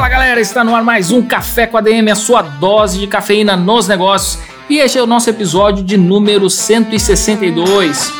Fala galera, está no ar mais um Café com ADM, a sua dose de cafeína nos negócios. E este é o nosso episódio de número 162.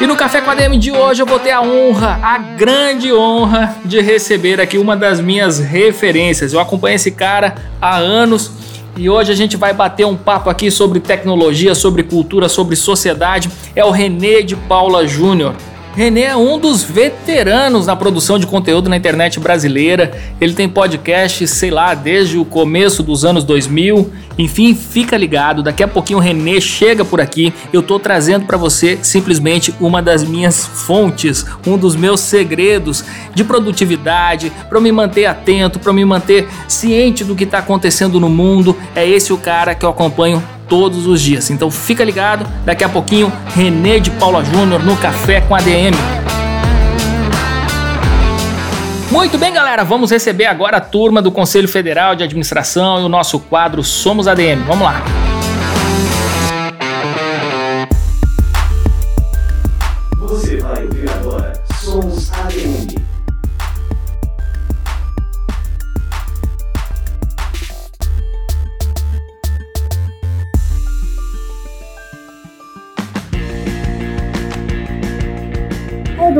E no Café com a DM de hoje eu vou ter a honra, a grande honra de receber aqui uma das minhas referências. Eu acompanho esse cara há anos e hoje a gente vai bater um papo aqui sobre tecnologia, sobre cultura, sobre sociedade. É o René de Paula Júnior. René é um dos veteranos na produção de conteúdo na internet brasileira. Ele tem podcast, sei lá, desde o começo dos anos 2000. Enfim, fica ligado, daqui a pouquinho o René chega por aqui. Eu tô trazendo para você simplesmente uma das minhas fontes, um dos meus segredos de produtividade, para me manter atento, para me manter ciente do que está acontecendo no mundo. É esse o cara que eu acompanho todos os dias. Então fica ligado, daqui a pouquinho René de Paula Júnior no Café com ADM. Muito bem, galera, vamos receber agora a turma do Conselho Federal de Administração e o nosso quadro Somos ADM. Vamos lá.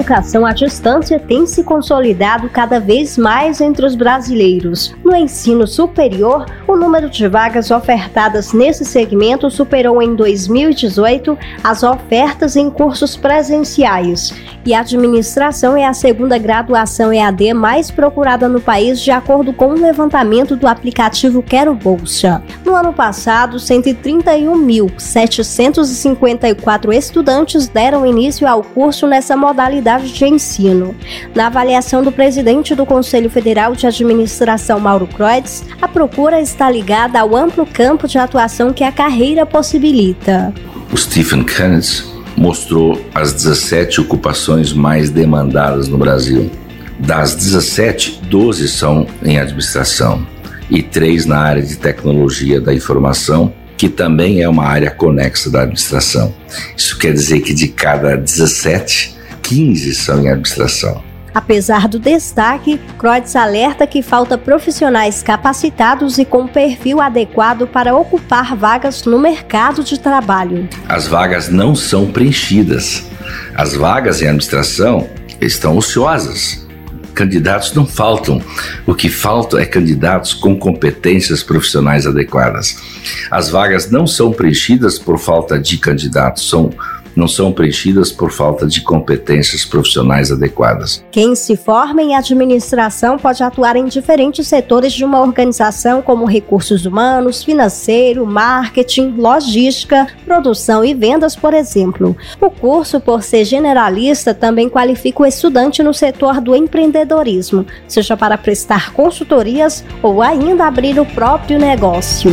Educação à distância tem se consolidado cada vez mais entre os brasileiros. No ensino superior, o número de vagas ofertadas nesse segmento superou em 2018 as ofertas em cursos presenciais. E a administração é a segunda graduação EAD mais procurada no país, de acordo com um levantamento do aplicativo Quero Bolsa. No ano passado, 131.754 estudantes deram início ao curso nessa modalidade de ensino. Na avaliação do presidente do Conselho Federal de Administração, Mauro Kreutz, a procura está ligada ao amplo campo de atuação que a carreira possibilita. O Stephen Kennedy mostrou as 17 ocupações mais demandadas no Brasil. Das 17, 12 são em administração e três na área de tecnologia da informação, que também é uma área conexa da administração. Isso quer dizer que de cada 17, 15 são em administração. Apesar do destaque, Croix alerta que falta profissionais capacitados e com perfil adequado para ocupar vagas no mercado de trabalho. As vagas não são preenchidas. As vagas em administração estão ociosas. Candidatos não faltam. O que falta é candidatos com competências profissionais adequadas. As vagas não são preenchidas por falta de candidatos, são não são preenchidas por falta de competências profissionais adequadas. Quem se forma em administração pode atuar em diferentes setores de uma organização, como recursos humanos, financeiro, marketing, logística, produção e vendas, por exemplo. O curso, por ser generalista, também qualifica o estudante no setor do empreendedorismo, seja para prestar consultorias ou ainda abrir o próprio negócio.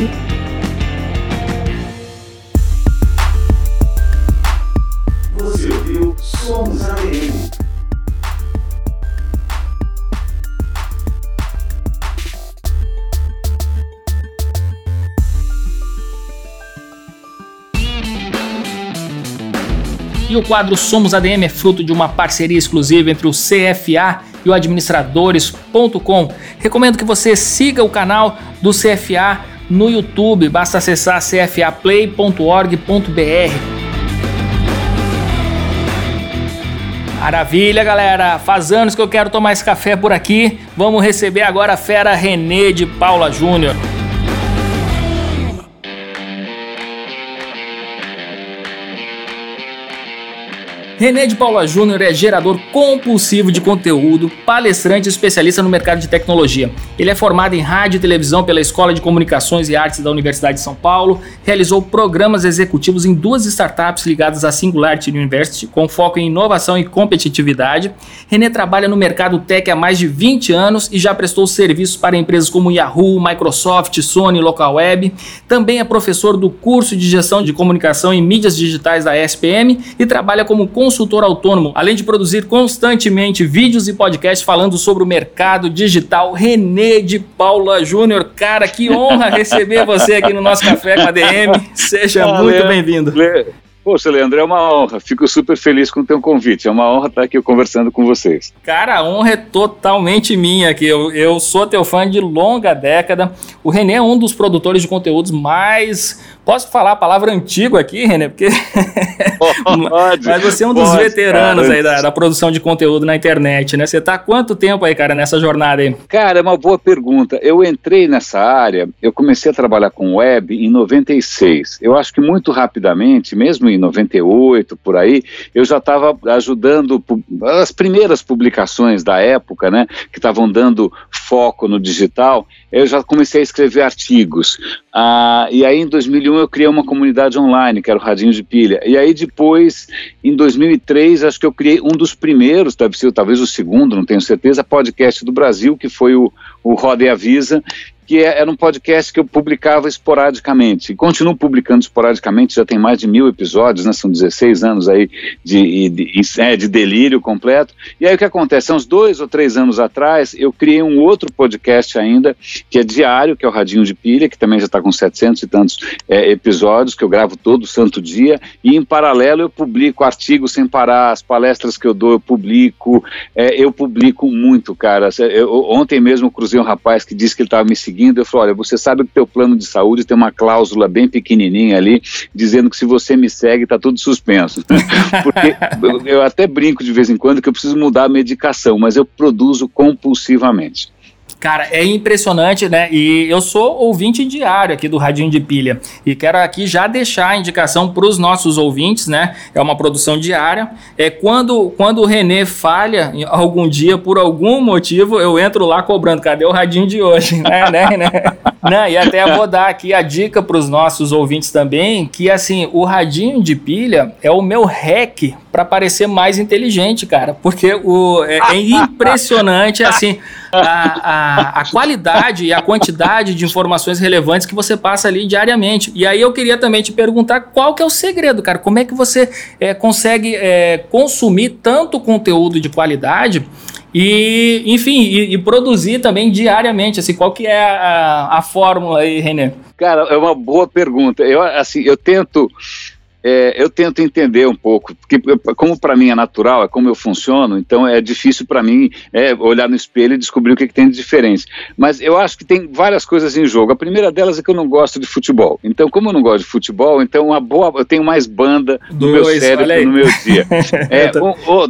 O quadro Somos ADM é fruto de uma parceria exclusiva entre o CFA e o administradores.com. Recomendo que você siga o canal do CFA no YouTube, basta acessar cfaplay.org.br. Maravilha, galera. Faz anos que eu quero tomar esse café por aqui. Vamos receber agora a fera Renê de Paula Júnior. René de Paula Júnior é gerador compulsivo de conteúdo, palestrante e especialista no mercado de tecnologia. Ele é formado em rádio e televisão pela Escola de Comunicações e Artes da Universidade de São Paulo, realizou programas executivos em duas startups ligadas à Singularity University, com foco em inovação e competitividade. René trabalha no mercado tech há mais de 20 anos e já prestou serviços para empresas como Yahoo, Microsoft, Sony, Localweb. Também é professor do curso de gestão de comunicação e mídias digitais da ESPM e trabalha como consultor autônomo, além de produzir constantemente vídeos e podcasts falando sobre o mercado digital. René de Paula Júnior, cara, que honra receber você aqui no nosso Café com a DM. Seja ah, muito bem-vindo. Poxa, Leandro, é uma honra. Fico super feliz com o teu convite. É uma honra estar aqui conversando com vocês. Cara, a honra é totalmente minha aqui. Eu, eu sou teu fã de longa década. O René é um dos produtores de conteúdos mais Posso falar a palavra antigo aqui, René? Porque. Pode, Mas você é um dos pode, veteranos cara. aí da, da, produção de conteúdo na internet, né? Você está há quanto tempo aí, cara, nessa jornada aí? Cara, é uma boa pergunta. Eu entrei nessa área, eu comecei a trabalhar com web em 96. Eu acho que muito rapidamente, mesmo em 98, por aí, eu já estava ajudando as primeiras publicações da época, né? Que estavam dando foco no digital. Eu já comecei a escrever artigos. Ah, e aí, em 2001, eu criei uma comunidade online, que era o Radinho de Pilha. E aí, depois, em 2003, acho que eu criei um dos primeiros, deve ser talvez o segundo, não tenho certeza, podcast do Brasil, que foi o, o Roda e Avisa, que é, era um podcast que eu publicava esporadicamente. E continuo publicando esporadicamente, já tem mais de mil episódios, né? São 16 anos aí de, de, de, é, de delírio completo. E aí o que acontece? Há uns dois ou três anos atrás, eu criei um outro podcast ainda, que é diário, que é o Radinho de Pilha, que também já está com 700 e tantos é, episódios, que eu gravo todo santo dia. E em paralelo eu publico artigos sem parar, as palestras que eu dou eu publico. É, eu publico muito, cara. Eu, ontem mesmo cruzei um rapaz que disse que ele estava me seguindo seguindo, eu falei, olha, você sabe que teu plano de saúde tem uma cláusula bem pequenininha ali, dizendo que se você me segue, tá tudo suspenso. Porque eu até brinco de vez em quando que eu preciso mudar a medicação, mas eu produzo compulsivamente. Cara, é impressionante, né? E eu sou ouvinte diário aqui do Radinho de Pilha. E quero aqui já deixar a indicação para os nossos ouvintes, né? É uma produção diária. É quando, quando o Renê falha algum dia, por algum motivo, eu entro lá cobrando. Cadê o Radinho de hoje? né, né, né? Não, e até vou dar aqui a dica para os nossos ouvintes também, que assim, o Radinho de Pilha é o meu hack para parecer mais inteligente, cara. Porque o, é, é impressionante, assim a, a, a, qualidade e a quantidade de informações relevantes que você passa ali diariamente. E aí eu queria também te perguntar qual que é o segredo, cara. Como é que você é, consegue é, consumir tanto conteúdo de qualidade e, enfim, e, e, produzir também diariamente, assim, qual que é a, a fórmula aí, René? Cara, é uma boa pergunta. Eu, assim, eu tento é, eu tento entender um pouco, porque como para mim é natural, é como eu funciono, então é difícil para mim é, olhar no espelho e descobrir o que, que, tem de diferente. Mas eu acho que tem várias coisas em jogo. A primeira delas é que eu não gosto de futebol. Então, como eu não gosto de futebol, então uma boa, eu tenho mais banda no Dois, meu cérebro no meu dia. É,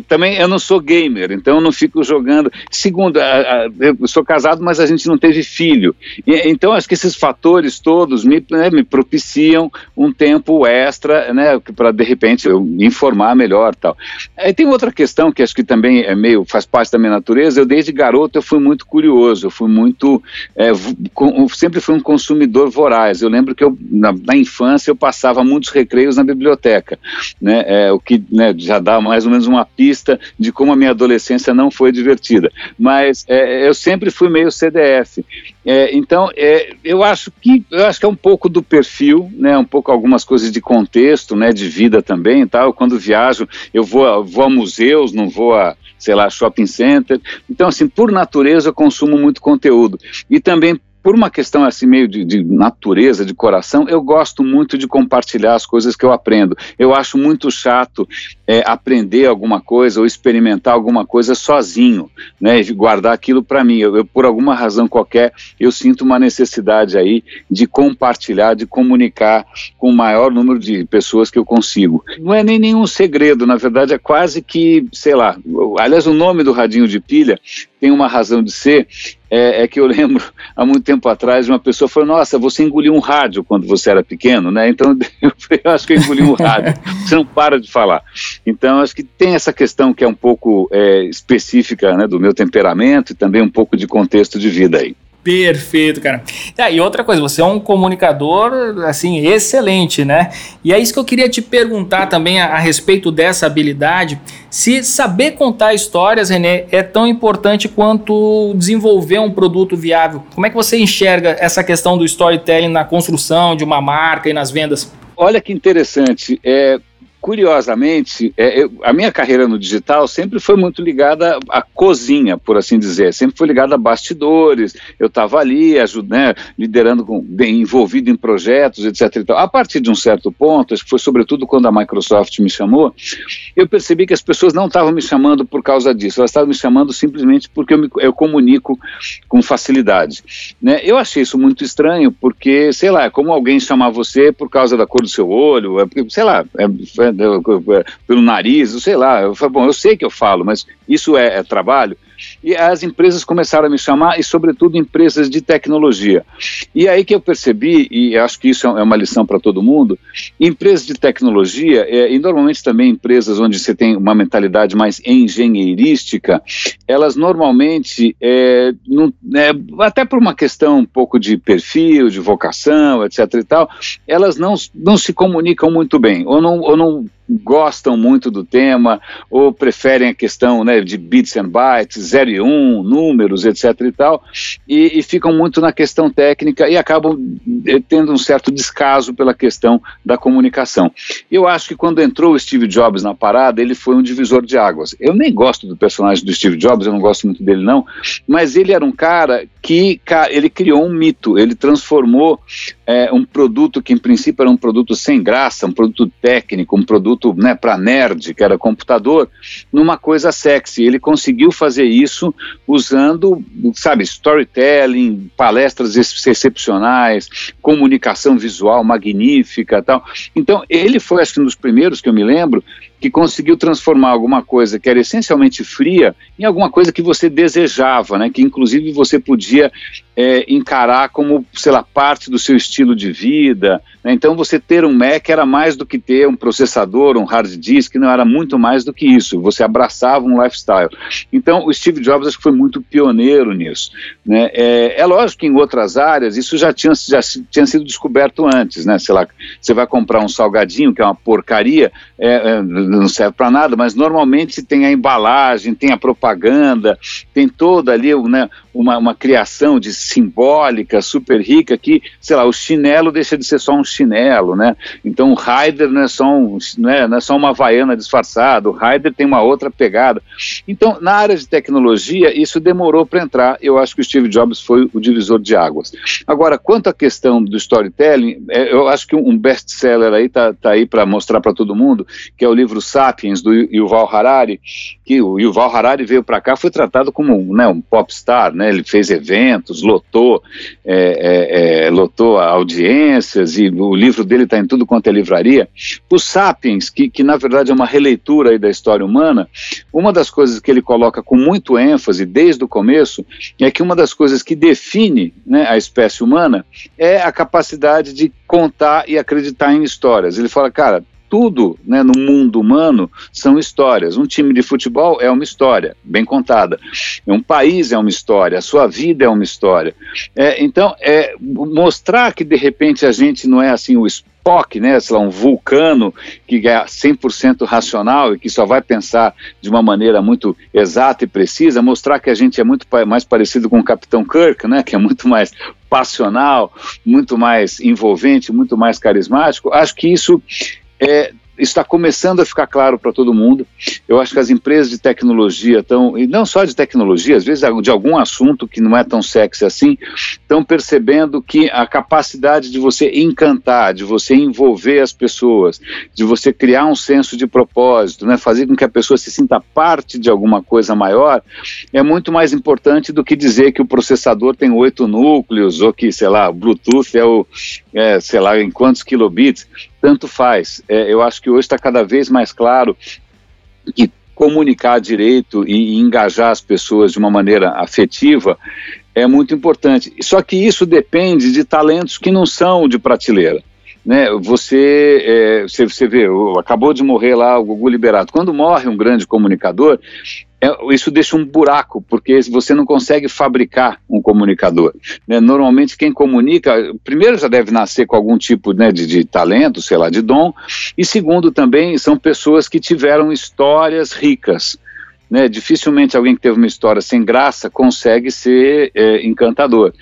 também eu não sou gamer, então eu não fico jogando. Segundo, a, a, eu sou casado, mas a gente não teve filho. E, então, acho que esses fatores todos me, né, me propiciam um tempo extra, né? Né, para de repente eu informar melhor tal. Aí tem outra questão que acho que também é meio faz parte da minha natureza. Eu desde garoto eu fui muito curioso, eu fui muito é, com, sempre fui um consumidor voraz. Eu lembro que eu na, na infância eu passava muitos recreios na biblioteca, né, é, o que né, já dá mais ou menos uma pista de como a minha adolescência não foi divertida. Mas é, eu sempre fui meio CDF. É, então é, eu acho que eu acho que é um pouco do perfil, né, um pouco algumas coisas de contexto gosto né, de vida também tal. Quando viajo, eu vou, vou a museus, não vou a, sei lá, shopping center. Então, assim, por natureza, eu consumo muito conteúdo. E também por uma questão assim meio de, de, natureza, de coração, eu gosto muito de compartilhar as coisas que eu aprendo. Eu acho muito chato é, aprender alguma coisa ou experimentar alguma coisa sozinho, né? Guardar aquilo para mim. Eu, eu, por alguma razão qualquer, eu sinto uma necessidade aí de compartilhar, de comunicar com o maior número de pessoas que eu consigo. Não é nem nenhum segredo, na verdade é quase que, sei lá. Aliás, o nome do radinho de pilha tem uma razão de ser é, é, que eu lembro há muito tempo atrás uma pessoa falou: Nossa, você engoliu um rádio quando você era pequeno, né? Então eu, eu acho que eu engoli um rádio. Você não para de falar. Então acho que tem essa questão que é um pouco é, específica né, do meu temperamento e também um pouco de contexto de vida aí. Perfeito, cara. Ah, e outra coisa, você é um comunicador, assim, excelente, né? E é isso que eu queria te perguntar também a, a, respeito dessa habilidade. Se saber contar histórias, René, é tão importante quanto desenvolver um produto viável. Como é que você enxerga essa questão do storytelling na construção de uma marca e nas vendas? Olha que interessante. É, curiosamente, é, eu, a minha carreira no digital sempre foi muito ligada à cozinha, por assim dizer, sempre foi ligada a bastidores, eu estava ali, ajudando, né, liderando, com, bem, envolvido em projetos, etc. A partir de um certo ponto, acho que foi sobretudo quando a Microsoft me chamou, eu percebi que as pessoas não estavam me chamando por causa disso, elas estavam me chamando simplesmente porque eu, me, eu comunico com facilidade. Né? Eu achei isso muito estranho, porque, sei lá, é como alguém chamar você por causa da cor do seu olho, é, sei lá, é, é pelo nariz, sei lá. Eu bom, eu sei que eu falo, mas isso é, é trabalho. E as empresas começaram a me chamar, e sobretudo empresas de tecnologia. E aí que eu percebi, e acho que isso é uma lição para todo mundo, empresas de tecnologia, é, e normalmente também empresas onde você tem uma mentalidade mais engenheirística, elas normalmente, é, não, é, até por uma questão um pouco de perfil, de vocação, etc e tal, elas não, não se comunicam muito bem, ou não, ou não gostam muito do tema ou preferem a questão né, de bits and bytes, 0 e 1, um, números, etc. e tal, e, e, ficam muito na questão técnica e acabam eh, tendo um certo descaso pela questão da comunicação. Eu acho que quando entrou o Steve Jobs na parada, ele foi um divisor de águas. Eu nem gosto do personagem do Steve Jobs, eu não gosto muito dele não, mas ele era um cara que ele criou um mito, ele transformou é, um produto que em princípio era um produto sem graça, um produto técnico, um produto né, para nerd, que era computador, numa coisa sexy. Ele conseguiu fazer isso usando, sabe, storytelling, palestras excepcionais, comunicação visual magnífica tal. Então, ele foi, acho que um dos primeiros que eu me lembro, que conseguiu transformar alguma coisa que era essencialmente fria em alguma coisa que você desejava, né? Que inclusive você podia é, encarar como, sei lá, parte do seu estilo de vida. Né? Então, você ter um Mac era mais do que ter um processador, um hard disk, não era muito mais do que isso. Você abraçava um lifestyle. Então, o Steve Jobs acho que foi muito pioneiro nisso. Né? É, é lógico que em outras áreas isso já tinha, já tinha sido descoberto antes, né? Sei lá, você vai comprar um salgadinho que é uma porcaria, é, é, não serve para nada, mas normalmente tem a embalagem, tem a propaganda, tem toda ali né, uma, uma criação de simbólica, super rica, que, sei lá, o chinelo deixa de ser só um chinelo, né? Então o Raider não é só, um, não é, não é só uma havaiana disfarçada, o Raider tem uma outra pegada. Então, na área de tecnologia, isso demorou para entrar. Eu acho que o Steve Jobs foi o divisor de águas. Agora, quanto à questão do storytelling, é, eu acho que um best-seller aí tá, tá aí para mostrar para todo mundo, que é o livro Sapiens, do Yuval Harari, que o Yuval Harari veio para cá, foi tratado como né, um popstar, né? Ele fez eventos, lotou, é, é, é, lotou audiências e o livro dele está em tudo quanto é livraria. O Sapiens, que, que na verdade é uma releitura da história humana, uma das coisas que ele coloca com muito ênfase desde o começo é que uma das coisas que define né, a espécie humana é a capacidade de contar e acreditar em histórias. Ele fala, cara, tudo né, no mundo humano são histórias. Um time de futebol é uma história, bem contada. Um país é uma história, a sua vida é uma história. É, então, é, mostrar que de repente a gente não é assim o Spock, né, sei lá, um vulcano que é 100% racional e que só vai pensar de uma maneira muito exata e precisa, mostrar que a gente é muito mais parecido com o Capitão Kirk, né, que é muito mais passional, muito mais envolvente, muito mais carismático. Acho que isso é, está começando a ficar claro para todo mundo. Eu acho que as empresas de tecnologia estão, e não só de tecnologia, às vezes de algum assunto que não é tão sexy assim, estão percebendo que a capacidade de você encantar, de você envolver as pessoas, de você criar um senso de propósito, né, fazer com que a pessoa se sinta parte de alguma coisa maior, é muito mais importante do que dizer que o processador tem oito núcleos ou que, sei lá, o Bluetooth é o, é, sei lá, em quantos kilobits tanto faz. É, eu acho que hoje está cada vez mais claro que comunicar direito e, engajar as pessoas de uma maneira afetiva é muito importante. Só que isso depende de talentos que não são de prateleira. Né, você, é, você, você vê, acabou de morrer lá o Gugu Liberato. Quando morre um grande comunicador, é, isso deixa um buraco, porque você não consegue fabricar um comunicador. Né? Normalmente quem comunica, primeiro já deve nascer com algum tipo né, de, de talento, sei lá, de dom, e segundo também são pessoas que tiveram histórias ricas. Né, dificilmente alguém que teve uma história sem graça consegue ser é, encantador.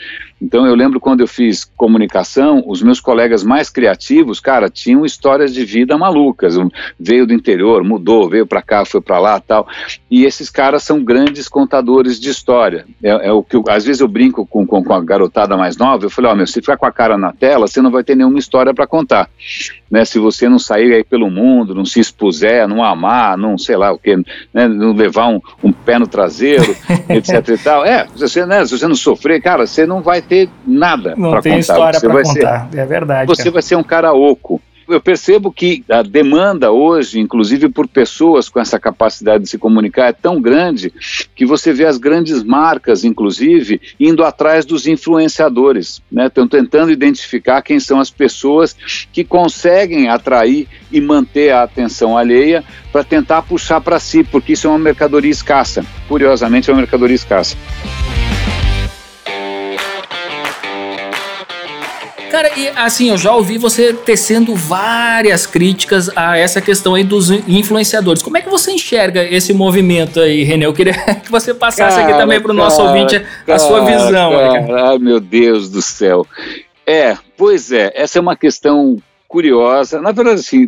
Então eu lembro quando eu fiz comunicação, os meus colegas mais criativos, cara, tinham histórias de vida malucas. Veio do interior, mudou, veio para cá, foi para lá, tal. E esses caras são grandes contadores de história. É, é o que eu, às vezes eu brinco com, com, com, a garotada mais nova. Eu falei, ó, oh, meu, se ficar com a cara na tela, você não vai ter nenhuma história para contar. Né, se você não sair aí pelo mundo, não se expuser, não amar, não sei lá o que, né, não levar um, um pé no traseiro, etc e tal. É, se você, né, se você não sofrer, cara, você não vai ter nada para contar. Não tem história para contar, ser, é verdade. Você cara. vai ser um cara oco. Eu percebo que a demanda hoje, inclusive por pessoas com essa capacidade de se comunicar, é tão grande que você vê as grandes marcas, inclusive, indo atrás dos influenciadores, né? Estão tentando identificar quem são as pessoas que conseguem atrair e manter a atenção alheia para tentar puxar para si, porque isso é uma mercadoria escassa. Curiosamente, é uma mercadoria escassa. Cara, e assim, eu já ouvi você tecendo várias críticas a essa questão aí dos influenciadores. Como é que você enxerga esse movimento aí, René? Eu queria que você passasse cara, aqui também para o nosso ouvinte a cara, sua visão. Cara, ai, meu Deus do céu. É, pois é, essa é uma questão curiosa. Na verdade, assim,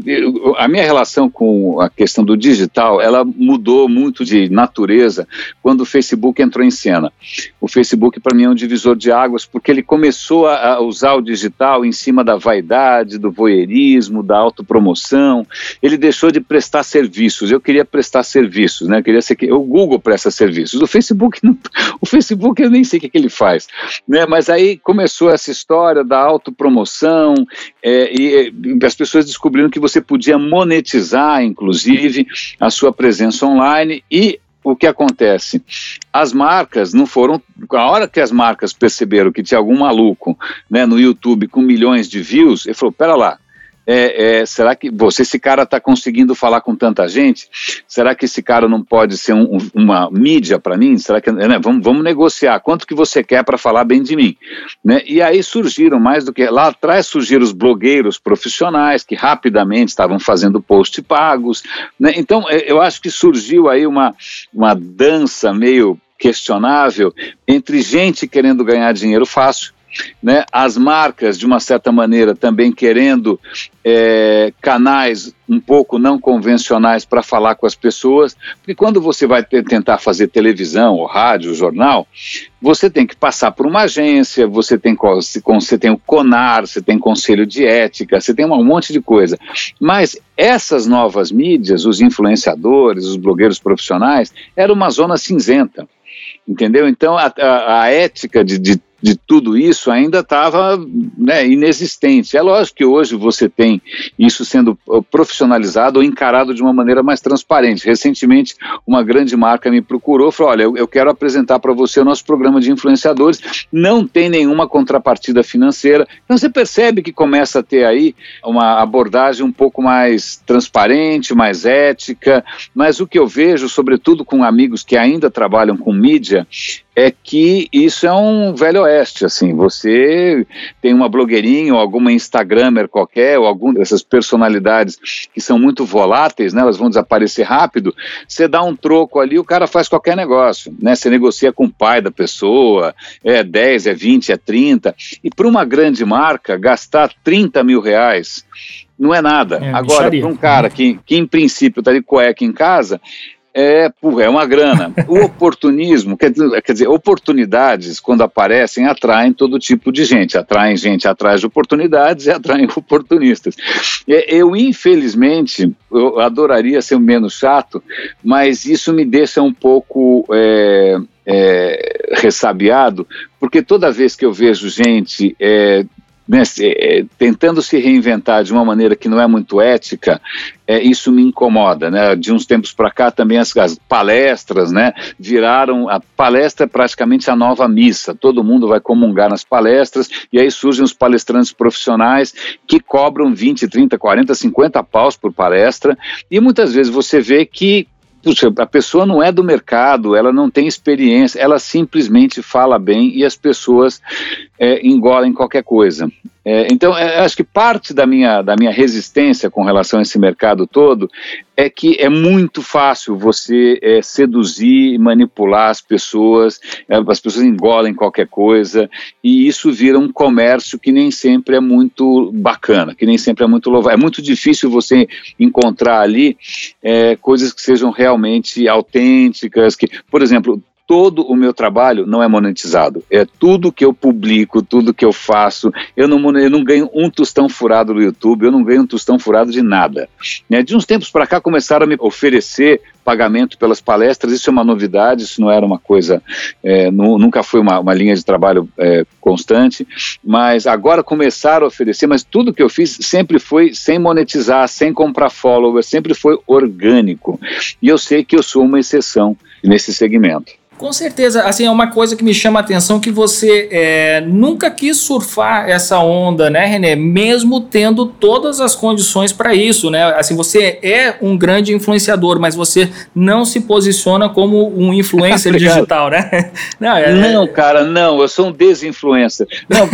a minha relação com a questão do digital, ela mudou muito de natureza quando o Facebook entrou em cena. O Facebook, para mim, é um divisor de águas, porque ele começou a usar o digital em cima da vaidade, do voyeurismo, da autopromoção. Ele deixou de prestar serviços. Eu queria prestar serviços, né? Eu queria ser que o Google presta serviços. O Facebook, não, o Facebook eu nem sei o que, que ele faz, né? Mas aí começou essa história da autopromoção é, e as pessoas descobriram que você podia monetizar, inclusive, a sua presença online e o que acontece? As marcas não foram. A hora que as marcas perceberam que tinha algum maluco né, no YouTube com milhões de views, ele falou: pera lá, é, é, será que você, esse cara está conseguindo falar com tanta gente? Será que esse cara não pode ser um, uma mídia para mim? Será que né, vamos, vamos negociar? Quanto que você quer para falar bem de mim? Né? E aí surgiram mais do que lá atrás surgiram os blogueiros profissionais que rapidamente estavam fazendo post pagos. Né? Então é, eu acho que surgiu aí uma, uma dança meio questionável entre gente querendo ganhar dinheiro fácil né, as marcas, de uma certa maneira, também querendo é, canais um pouco não convencionais para falar com as pessoas, porque quando você vai tentar fazer televisão, ou rádio, ou jornal, você tem que passar por uma agência, você tem, você tem o CONAR, você tem conselho de ética, você tem um monte de coisa. Mas essas novas mídias, os influenciadores, os blogueiros profissionais, era uma zona cinzenta entendeu? Então a, a, a ética de, de, de tudo isso ainda estava né, inexistente. É lógico que hoje você tem isso sendo uh, profissionalizado ou encarado de uma maneira mais transparente. Recentemente, uma grande marca me procurou falou: Olha, eu quero apresentar para você o nosso programa de influenciadores, não tem nenhuma contrapartida financeira. Então você percebe que começa a ter aí uma abordagem um pouco mais transparente, mais ética, mas o que eu vejo, sobretudo com amigos que ainda trabalham com mídia, é que isso é um velho oeste, assim, você tem uma blogueirinha ou alguma instagramer qualquer, ou alguma dessas personalidades que são muito voláteis, né, elas vão desaparecer rápido, você dá um troco ali, o cara faz qualquer negócio, né, você negocia com o pai da pessoa, é 10, é 20, é 30, e para uma grande marca, gastar 30 mil reais não é nada. É, Agora, para um cara que, que em princípio está de cueca em casa, é, é uma grana. O oportunismo, quer dizer, quer dizer, oportunidades, quando aparecem, atraem todo tipo de gente. Atraem gente atrás de oportunidades e atraem oportunistas. Eu, infelizmente, eu adoraria ser menos chato, mas isso me deixa um pouco é, é, ressabiado, porque toda vez que eu vejo gente é, né, tentando se reinventar de uma maneira que não é muito ética, é, isso me incomoda, né? De uns tempos para cá também as, as, palestras, né? Viraram a palestra é praticamente a nova missa. Todo mundo vai comungar nas palestras e aí surgem os palestrantes profissionais que cobram 20, 30, 40, 50 paus por palestra e muitas vezes você vê que puxa, a pessoa não é do mercado, ela não tem experiência, ela simplesmente fala bem e as pessoas é, engolem qualquer coisa. É, então, é, acho que parte da minha, da minha resistência com relação a esse mercado todo é que é muito fácil você é, seduzir, manipular as pessoas, é, as pessoas engolem qualquer coisa, e isso vira um comércio que nem sempre é muito bacana, que nem sempre é muito louvável. É muito difícil você encontrar ali é, coisas que sejam realmente autênticas, que, por exemplo, todo o meu trabalho não é monetizado. É tudo que eu publico, tudo que eu faço. Eu não, eu não ganho um tostão furado no YouTube, eu não ganho um tostão furado de nada. Né? De uns tempos para cá começaram a me oferecer pagamento pelas palestras, isso é uma novidade, isso não era uma coisa, é, nunca foi uma, uma, linha de trabalho é, constante, mas agora começaram a oferecer, mas tudo que eu fiz sempre foi sem monetizar, sem comprar followers, sempre foi orgânico. E eu sei que eu sou uma exceção nesse segmento. Com certeza, assim, é uma coisa que me chama a atenção que você é, nunca quis surfar essa onda, né, René? Mesmo tendo todas as condições para isso, né? Assim, você é um grande influenciador, mas você não se posiciona como um influencer digital, né? Não, é, não, cara, não, eu sou um desinfluencer. Não,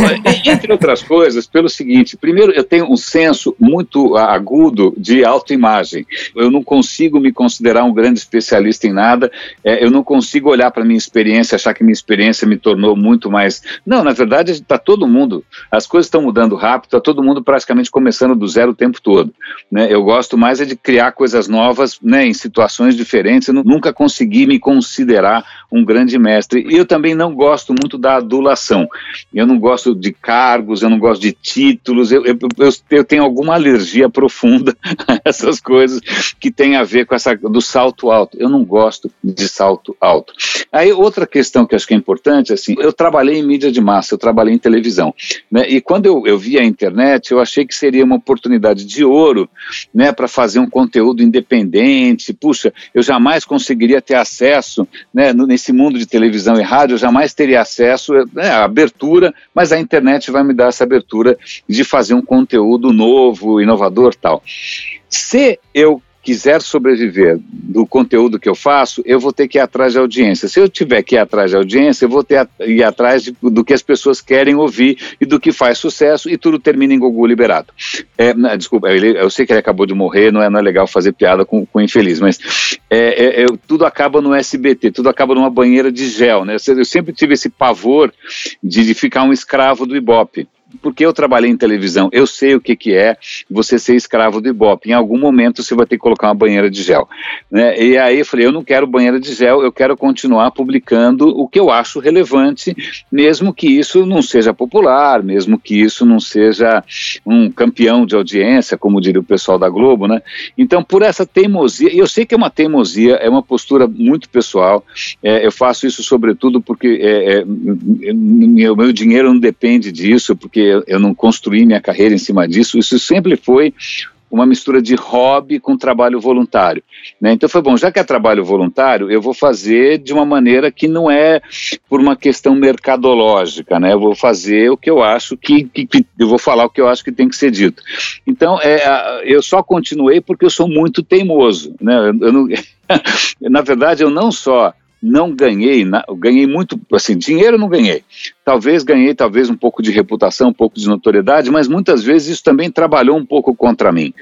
entre outras coisas, pelo seguinte, primeiro, eu tenho um senso muito agudo de autoimagem. Eu não consigo me considerar um grande especialista em nada, é, eu não consigo olhar para minha experiência, achar que minha experiência me tornou muito mais. Não, na verdade, está todo mundo, as coisas estão mudando rápido, está todo mundo praticamente começando do zero o tempo todo. Né? Eu gosto mais é de criar coisas novas né, em situações diferentes, eu nunca consegui me considerar um grande mestre. E eu também não gosto muito da adulação. Eu não gosto de cargos, eu não gosto de títulos, eu, eu, eu, eu tenho alguma alergia profunda a essas coisas que tem a ver com essa do salto alto. Eu não gosto de salto alto. Aí outra questão que acho que é importante, assim, eu trabalhei em mídia de massa, eu trabalhei em televisão, né? E quando eu, eu vi a internet, eu achei que seria uma oportunidade de ouro, né, para fazer um conteúdo independente. Puxa, eu jamais conseguiria ter acesso, né, nesse mundo de televisão e rádio, eu jamais teria acesso né, à abertura, mas a internet vai me dar essa abertura de fazer um conteúdo novo, inovador, tal. Se eu quiser sobreviver do conteúdo que eu faço, eu vou ter que ir atrás de audiência. Se eu tiver que ir atrás de audiência, eu vou ter que ir atrás de, do que as pessoas querem ouvir e do que faz sucesso e tudo termina em Gugu liberado. É, desculpa, ele, eu sei que ele acabou de morrer, não é, não é legal fazer piada com, com infeliz, mas é, é, é tudo acaba no SBT, tudo acaba numa banheira de gel, né? Eu sempre tive esse pavor de, de ficar um escravo do Ibope porque eu trabalhei em televisão, eu sei o que, que é você ser escravo do Ibope. Em algum momento você vai ter que colocar uma banheira de gel. Né? E aí eu falei, eu não quero banheira de gel, eu quero continuar publicando o que eu acho relevante, mesmo que isso não seja popular, mesmo que isso não seja um campeão de audiência, como diria o pessoal da Globo, né? Então, por essa teimosia, eu sei que é uma teimosia, é uma postura muito pessoal, é, eu faço isso sobretudo porque é, é, meu, meu dinheiro não depende disso, porque porque eu não construí minha carreira em cima disso. Isso sempre foi uma mistura de hobby com trabalho voluntário. Né? Então foi bom, já que é trabalho voluntário, eu vou fazer de uma maneira que não é por uma questão mercadológica, né? Eu vou fazer o que eu acho que, que, que eu vou falar o que eu acho que tem que ser dito. Então é, eu só continuei porque eu sou muito teimoso, né? Eu, eu não, na verdade eu não só não ganhei, ganhei muito, assim, dinheiro não ganhei. Talvez ganhei, talvez um pouco de reputação, um pouco de notoriedade, mas muitas vezes isso também trabalhou um pouco contra mim.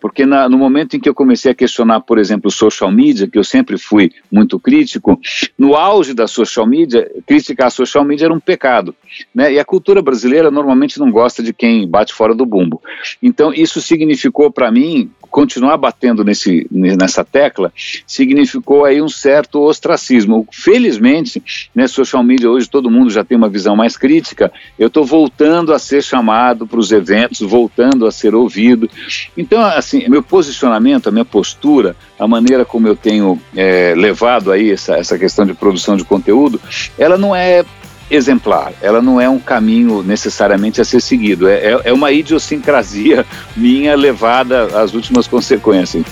Porque na, no momento em que eu comecei a questionar, por exemplo, social media, que eu sempre fui muito crítico, no auge da social media, criticar a social media era um pecado. Né? E a cultura brasileira normalmente não gosta de quem bate fora do bumbo. Então isso significou para mim continuar batendo nesse, nessa tecla significou aí um certo ostracismo. Felizmente, né, social media hoje todo mundo já tem uma visão mais crítica. Eu estou voltando a ser chamado para os eventos, voltando a ser ouvido. Então, assim, meu posicionamento, a minha postura, a maneira como eu tenho é, levado aí essa, essa questão de produção de conteúdo, ela não é exemplar, ela não é um caminho necessariamente a ser seguido, é, é, é uma idiosincrasia minha levada às últimas consequências.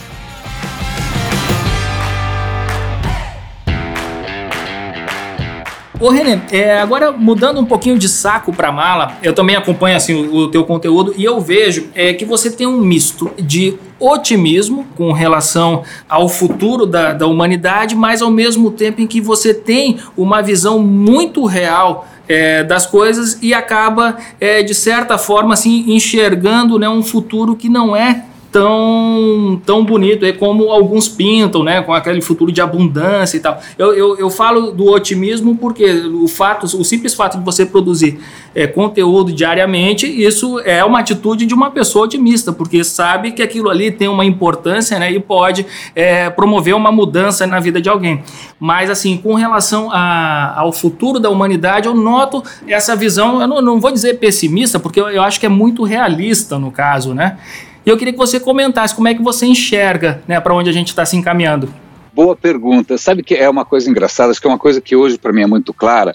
Ô René, é, agora mudando um pouquinho de saco para mala, eu também acompanho assim o, o, teu conteúdo e eu vejo é, que você tem um misto de otimismo com relação ao futuro da, da humanidade, mas ao mesmo tempo em que você tem uma visão muito real é, das coisas e acaba, é, de certa forma, assim, enxergando né, um futuro que não é tão, tão bonito é como alguns pintam, né, com aquele futuro de abundância e tal. Eu, eu, eu falo do otimismo porque o fato, o simples fato de você produzir é, conteúdo diariamente, isso é uma atitude de uma pessoa otimista, porque sabe que aquilo ali tem uma importância, né, e pode é, promover uma mudança na vida de alguém. Mas assim, com relação a, ao futuro da humanidade, eu noto essa visão, eu não, não vou dizer pessimista, porque eu, eu acho que é muito realista no caso, né? E eu queria que você comentasse como é que você enxerga né, para onde a gente está se encaminhando. Boa pergunta. Sabe que é uma coisa engraçada, acho que é uma coisa que hoje para mim é muito clara,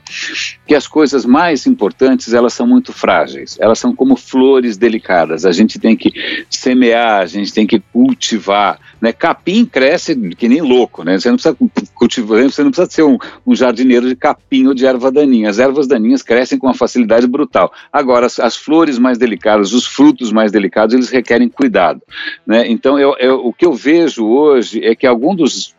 que as coisas mais importantes, elas são muito frágeis. Elas são como flores delicadas. A gente tem que semear, a gente tem que cultivar, né? Capim cresce que nem louco, né? Você não precisa cultivar, você não precisa ser um, um jardineiro de capim ou de erva daninha. As ervas daninhas crescem com uma facilidade brutal. Agora, as, as flores mais delicadas, os frutos mais delicados, eles requerem cuidado, né? Então, eu, eu, o que eu vejo hoje é que algum dos,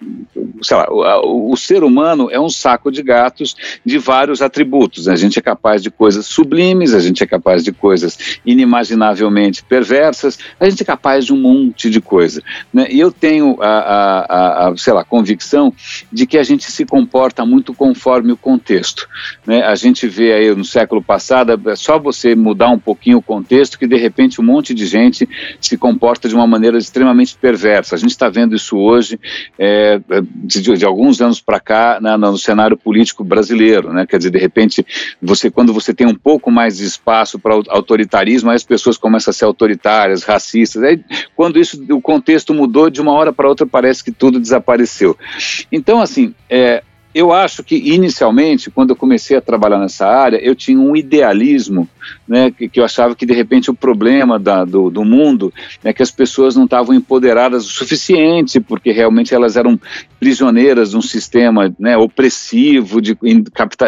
sei lá, o, o, ser humano é um saco de gatos de vários atributos. A gente é capaz de coisas sublimes, a gente é capaz de coisas inimaginavelmente perversas, a gente é capaz de um monte de coisa, né? E eu eu tenho a, a, a, sei lá, convicção de que a gente se comporta muito conforme o contexto. Né? A gente vê aí no século passado, é só você mudar um pouquinho o contexto que de repente um monte de gente se comporta de uma maneira extremamente perversa. A gente está vendo isso hoje, é, de, de, alguns anos para cá, na, no cenário político brasileiro. Né? Quer dizer, de repente, você, quando você tem um pouco mais de espaço para autoritarismo, as pessoas começam a ser autoritárias, racistas. Aí, quando isso, o contexto mudou de de uma hora para outra parece que tudo desapareceu. Então, assim, é, eu acho que inicialmente, quando eu comecei a trabalhar nessa área, eu tinha um idealismo, né, que, que eu achava que de repente o problema da, do, do mundo é que as pessoas não estavam empoderadas o suficiente, porque realmente elas eram prisioneiras de um sistema né, opressivo, de,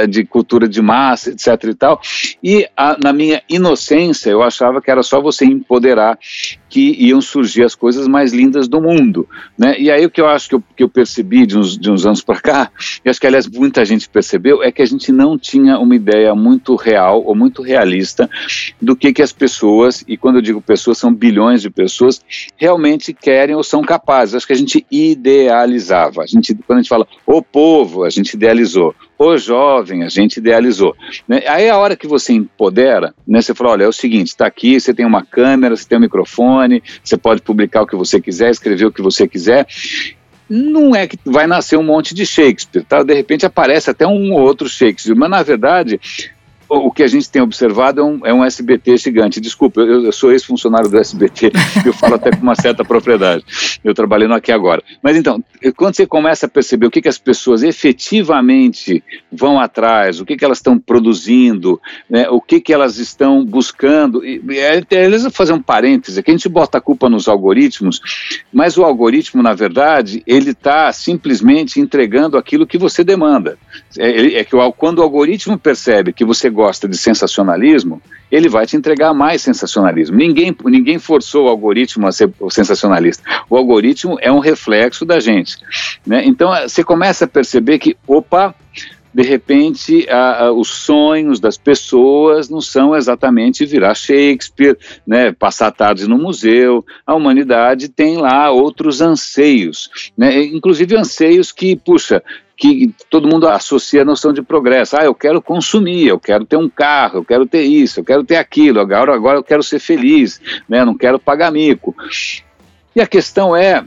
de cultura de massa, etc. e tal. E a, na minha inocência, eu achava que era só você empoderar que iam surgir as coisas mais lindas do mundo, né? E aí o que eu acho que eu, que eu percebi de uns, de uns anos para cá, e acho que aliás muita gente percebeu, é que a gente não tinha uma ideia muito real ou muito realista do que que as pessoas, e quando eu digo pessoas, são bilhões de pessoas, realmente querem ou são capazes. Acho que a gente idealizava. A gente, quando a gente fala o povo, a gente idealizou o jovem, a gente idealizou. Né? Aí a hora que você empodera, né, você fala, olha, é o seguinte, está aqui, você tem uma câmera, você tem um microfone, você pode publicar o que você quiser, escrever o que você quiser, não é que vai nascer um monte de Shakespeare, tá? De repente aparece até um outro Shakespeare, mas na verdade o que a gente tem observado é um, é um SBT gigante. Desculpa, eu, eu sou ex-funcionário do SBT, eu falo até com uma certa propriedade. Eu trabalhei no aqui agora. Mas então, quando você começa a perceber o que, que as pessoas efetivamente vão atrás, o que, que elas estão produzindo, né, o que, que elas estão buscando, e, é, eles fazer um parêntese, aqui a gente bota a culpa nos algoritmos, mas o algoritmo, na verdade, ele está simplesmente entregando aquilo que você demanda. É, é que quando o algoritmo percebe que você gosta gosta de sensacionalismo, ele vai te entregar mais sensacionalismo. Ninguém, ninguém forçou o algoritmo a ser sensacionalista. O algoritmo é um reflexo da gente. Né? Então você começa a perceber que, opa, de repente, a, a, os sonhos das pessoas não são exatamente virar Shakespeare, né, passar tarde no museu. A humanidade tem lá outros anseios, né, inclusive anseios que, puxa, que todo mundo associa a noção de progresso. Ah, eu quero consumir, eu quero ter um carro, eu quero ter isso, eu quero ter aquilo, agora, agora eu quero ser feliz, né? não quero pagar mico. E a questão é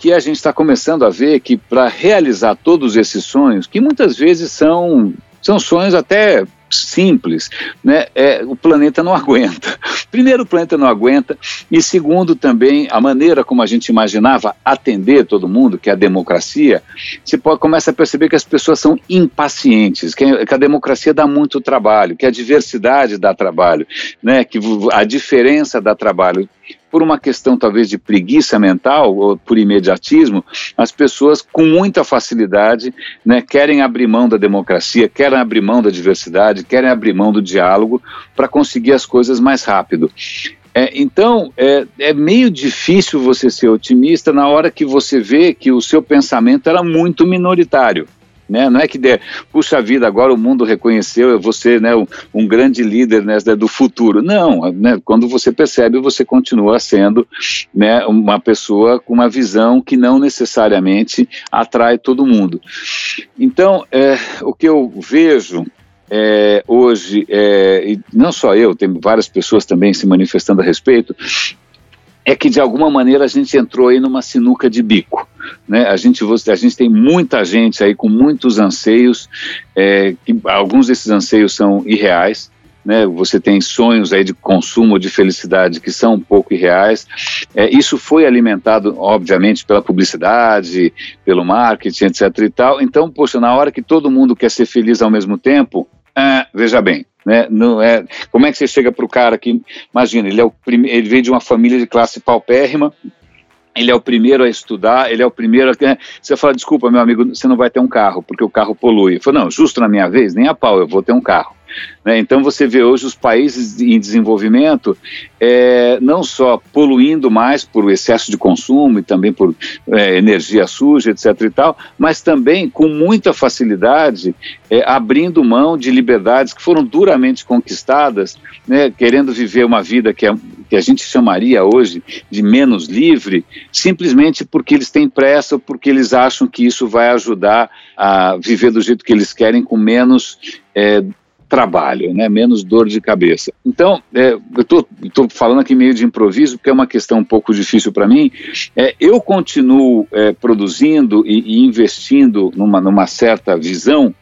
que a gente está começando a ver que para realizar todos esses sonhos, que muitas vezes são, são sonhos até simples, né, é, o planeta não aguenta. Primeiro, o planeta não aguenta, e segundo, também, a maneira como a gente imaginava atender todo mundo, que é a democracia, você pode, começa a perceber que as pessoas são impacientes, que, que a democracia dá muito trabalho, que a diversidade dá trabalho, né, que a diferença dá trabalho por uma questão talvez de preguiça mental ou por imediatismo, as pessoas com muita facilidade né, querem abrir mão da democracia, querem abrir mão da diversidade, querem abrir mão do diálogo para conseguir as coisas mais rápido. É, então, é, é, meio difícil você ser otimista na hora que você vê que o seu pensamento era muito minoritário. Né? Não é que, der, puxa vida, agora o mundo reconheceu, ser né, um, um grande líder né, do futuro. Não, né, quando você percebe, você continua sendo né, uma pessoa com uma visão que não necessariamente atrai todo mundo. Então, é, o que eu vejo é, hoje, é, e não só eu, tem várias pessoas também se manifestando a respeito, é que de alguma maneira a gente entrou aí numa sinuca de bico. Né? A, gente, a gente tem muita gente aí com muitos anseios, é, que alguns desses anseios são irreais, né, você tem sonhos aí de consumo de felicidade que são um pouco irreais. É, isso foi alimentado, obviamente, pela publicidade, pelo marketing, etc. e tal. Então, poxa, na hora que todo mundo quer ser feliz ao mesmo tempo, ah, veja bem, né? Não é, como é que você chega para o cara que, imagina, ele, é o ele veio de uma família de classe paupérrima, ele é o primeiro a estudar, ele é o primeiro a. Você fala, desculpa, meu amigo, você não vai ter um carro, porque o carro polui. Eu falo, não, justo na minha vez, nem a pau, eu vou ter um carro. Né? Então você vê hoje os países em desenvolvimento é, não só poluindo mais por excesso de consumo e também por é, energia suja, etc. e tal, mas também com muita facilidade é, abrindo mão de liberdades que foram duramente conquistadas, né, querendo viver uma vida que, é, que a gente chamaria hoje de menos livre, simplesmente porque eles têm pressa, porque eles acham que isso vai ajudar a viver do jeito que eles querem, com menos é, trabalho, né, menos dor de cabeça. Então, é, eu estou falando aqui meio de improviso, porque é uma questão um pouco difícil para mim. É, eu continuo é, produzindo e, e, investindo numa, numa certa visão,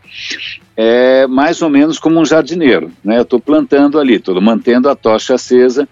é mais ou menos como um jardineiro, né? Eu estou plantando ali, estou mantendo a tocha acesa,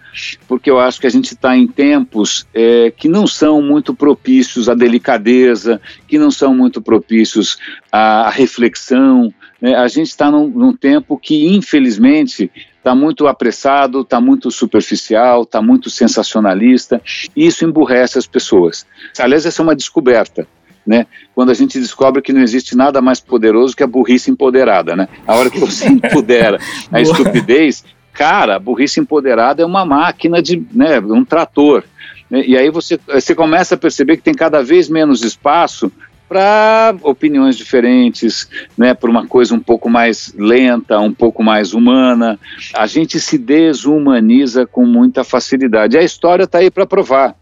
porque eu acho que a gente está em tempos é, que não são muito propícios à delicadeza, que não são muito propícios à reflexão, né, a gente está num, num tempo que, infelizmente, está muito apressado, está muito superficial, está muito sensacionalista, e isso emburrece as pessoas. Aliás, essa é uma descoberta. Né? Quando a gente descobre que não existe nada mais poderoso que a burrice empoderada, né? A hora que você empodera a estupidez, cara, a burrice empoderada é uma máquina de, né, um trator. Né? E aí você, você começa a perceber que tem cada vez menos espaço para opiniões diferentes, né, para uma coisa um pouco mais lenta, um pouco mais humana. A gente se desumaniza com muita facilidade. A história está aí para provar.